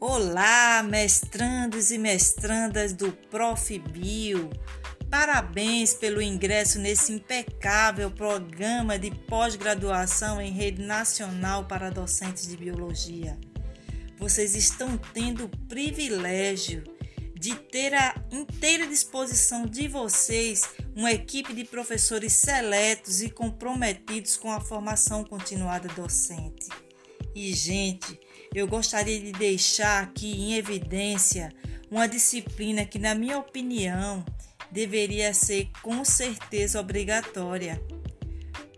Olá, mestrandos e mestrandas do Prof. Bio. Parabéns pelo ingresso nesse impecável programa de pós-graduação em rede nacional para docentes de biologia. Vocês estão tendo o privilégio de ter à inteira disposição de vocês uma equipe de professores seletos e comprometidos com a formação continuada docente. E, gente, eu gostaria de deixar aqui em evidência uma disciplina que, na minha opinião, deveria ser com certeza obrigatória.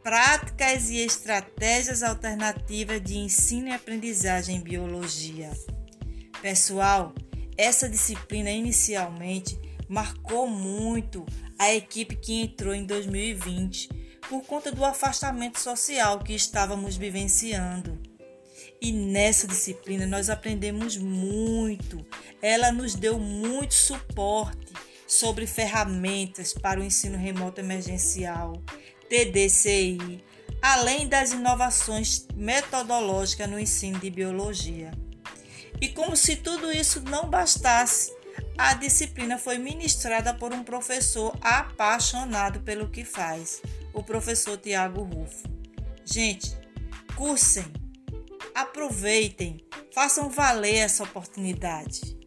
Práticas e estratégias alternativas de ensino e aprendizagem em biologia. Pessoal, essa disciplina inicialmente marcou muito a equipe que entrou em 2020 por conta do afastamento social que estávamos vivenciando. E nessa disciplina nós aprendemos muito. Ela nos deu muito suporte sobre ferramentas para o ensino remoto emergencial, TDCI, além das inovações metodológicas no ensino de biologia. E como se tudo isso não bastasse, a disciplina foi ministrada por um professor apaixonado pelo que faz, o professor Tiago Rufo. Gente, cursem, aproveitem, façam valer essa oportunidade.